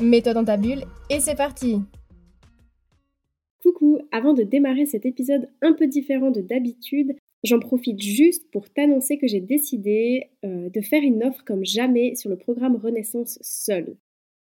Mets-toi dans ta bulle et c'est parti Coucou, avant de démarrer cet épisode un peu différent de d'habitude, j'en profite juste pour t'annoncer que j'ai décidé euh, de faire une offre comme jamais sur le programme Renaissance Seul.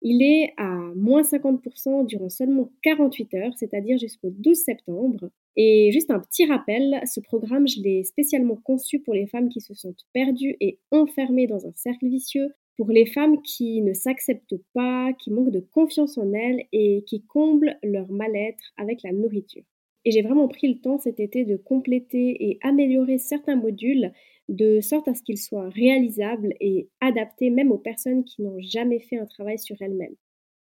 Il est à moins 50% durant seulement 48 heures, c'est-à-dire jusqu'au 12 septembre. Et juste un petit rappel, ce programme, je l'ai spécialement conçu pour les femmes qui se sentent perdues et enfermées dans un cercle vicieux, pour les femmes qui ne s'acceptent pas, qui manquent de confiance en elles et qui comblent leur mal-être avec la nourriture. Et j'ai vraiment pris le temps cet été de compléter et améliorer certains modules de sorte à ce qu'ils soient réalisables et adaptés même aux personnes qui n'ont jamais fait un travail sur elles-mêmes.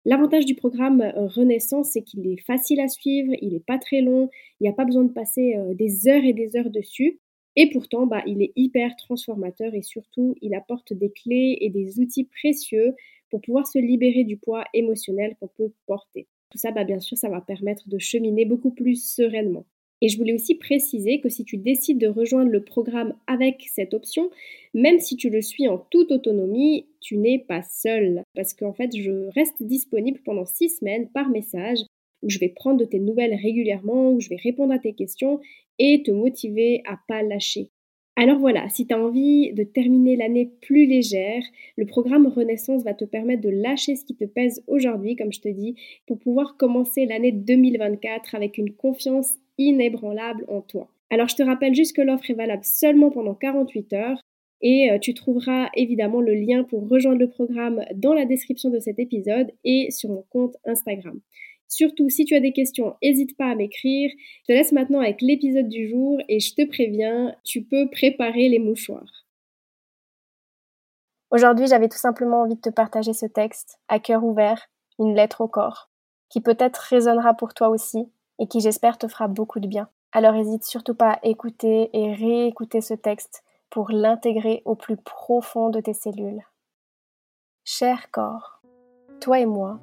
L'avantage du programme euh, Renaissance, c'est qu'il est facile à suivre, il n'est pas très long, il n'y a pas besoin de passer euh, des heures et des heures dessus. Et pourtant, bah, il est hyper transformateur et surtout, il apporte des clés et des outils précieux pour pouvoir se libérer du poids émotionnel qu'on peut porter. Tout ça, bah, bien sûr, ça va permettre de cheminer beaucoup plus sereinement. Et je voulais aussi préciser que si tu décides de rejoindre le programme avec cette option, même si tu le suis en toute autonomie, tu n'es pas seul. Parce qu'en fait, je reste disponible pendant six semaines par message où je vais prendre de tes nouvelles régulièrement, où je vais répondre à tes questions et te motiver à pas lâcher. Alors voilà, si tu as envie de terminer l'année plus légère, le programme Renaissance va te permettre de lâcher ce qui te pèse aujourd'hui, comme je te dis, pour pouvoir commencer l'année 2024 avec une confiance inébranlable en toi. Alors je te rappelle juste que l'offre est valable seulement pendant 48 heures et euh, tu trouveras évidemment le lien pour rejoindre le programme dans la description de cet épisode et sur mon compte Instagram. Surtout, si tu as des questions, n'hésite pas à m'écrire. Je te laisse maintenant avec l'épisode du jour et je te préviens, tu peux préparer les mouchoirs. Aujourd'hui, j'avais tout simplement envie de te partager ce texte, à cœur ouvert, une lettre au corps, qui peut-être résonnera pour toi aussi et qui j'espère te fera beaucoup de bien. Alors n'hésite surtout pas à écouter et réécouter ce texte pour l'intégrer au plus profond de tes cellules. Cher corps, toi et moi,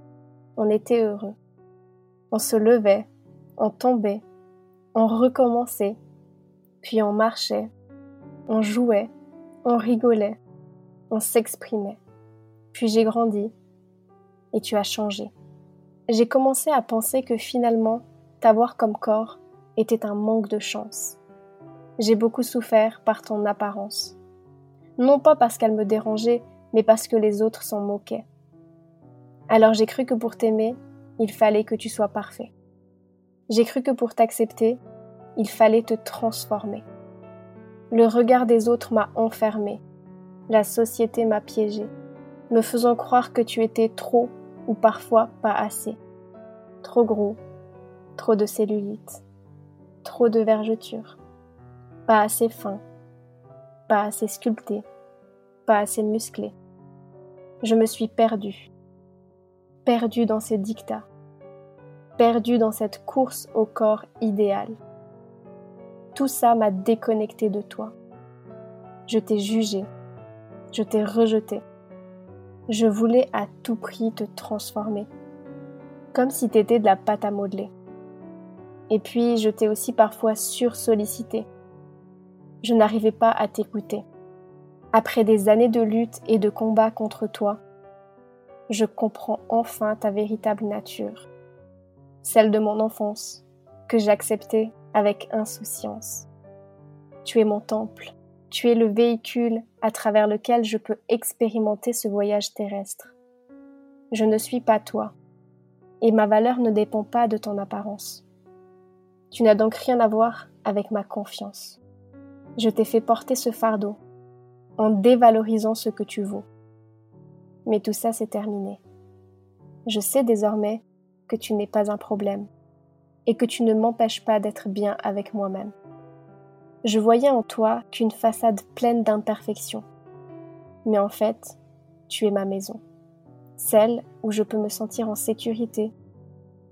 on était heureux. On se levait, on tombait, on recommençait, puis on marchait, on jouait, on rigolait, on s'exprimait. Puis j'ai grandi et tu as changé. J'ai commencé à penser que finalement, t'avoir comme corps était un manque de chance. J'ai beaucoup souffert par ton apparence. Non pas parce qu'elle me dérangeait, mais parce que les autres s'en moquaient. Alors j'ai cru que pour t'aimer, il fallait que tu sois parfait. J'ai cru que pour t'accepter, il fallait te transformer. Le regard des autres m'a enfermé. La société m'a piégé, me faisant croire que tu étais trop ou parfois pas assez. Trop gros, trop de cellulite, trop de vergeture, pas assez fin, pas assez sculpté, pas assez musclé. Je me suis perdue, perdue dans ces dictats, perdu dans cette course au corps idéal. Tout ça m'a déconnecté de toi. Je t'ai jugé, je t'ai rejeté. Je voulais à tout prix te transformer, comme si t'étais de la pâte à modeler. Et puis, je t'ai aussi parfois sursollicité. Je n'arrivais pas à t'écouter. Après des années de lutte et de combat contre toi, je comprends enfin ta véritable nature celle de mon enfance, que j'acceptais avec insouciance. Tu es mon temple, tu es le véhicule à travers lequel je peux expérimenter ce voyage terrestre. Je ne suis pas toi, et ma valeur ne dépend pas de ton apparence. Tu n'as donc rien à voir avec ma confiance. Je t'ai fait porter ce fardeau en dévalorisant ce que tu vaux. Mais tout ça, c'est terminé. Je sais désormais que tu n'es pas un problème et que tu ne m'empêches pas d'être bien avec moi-même. Je voyais en toi qu'une façade pleine d'imperfections. Mais en fait, tu es ma maison. celle où je peux me sentir en sécurité,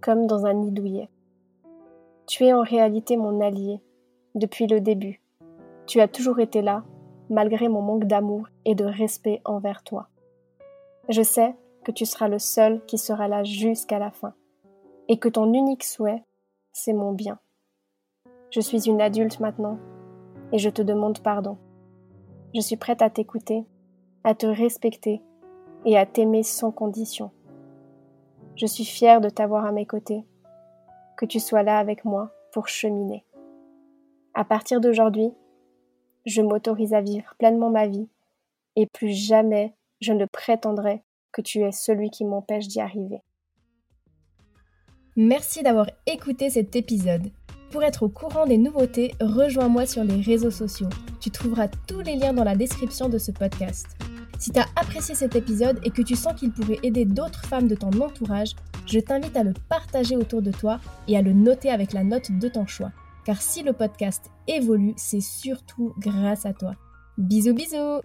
comme dans un nid douillet. Tu es en réalité mon allié, depuis le début. Tu as toujours été là, malgré mon manque d'amour et de respect envers toi. Je sais que tu seras le seul qui sera là jusqu'à la fin, et que ton unique souhait, c'est mon bien. Je suis une adulte maintenant, et je te demande pardon. Je suis prête à t'écouter, à te respecter et à t'aimer sans condition. Je suis fière de t'avoir à mes côtés, que tu sois là avec moi pour cheminer. À partir d'aujourd'hui, je m'autorise à vivre pleinement ma vie et plus jamais je ne prétendrai que tu es celui qui m'empêche d'y arriver. Merci d'avoir écouté cet épisode. Pour être au courant des nouveautés, rejoins-moi sur les réseaux sociaux. Tu trouveras tous les liens dans la description de ce podcast. Si tu as apprécié cet épisode et que tu sens qu'il pourrait aider d'autres femmes de ton entourage, je t'invite à le partager autour de toi et à le noter avec la note de ton choix. Car si le podcast évolue, c'est surtout grâce à toi. Bisous bisous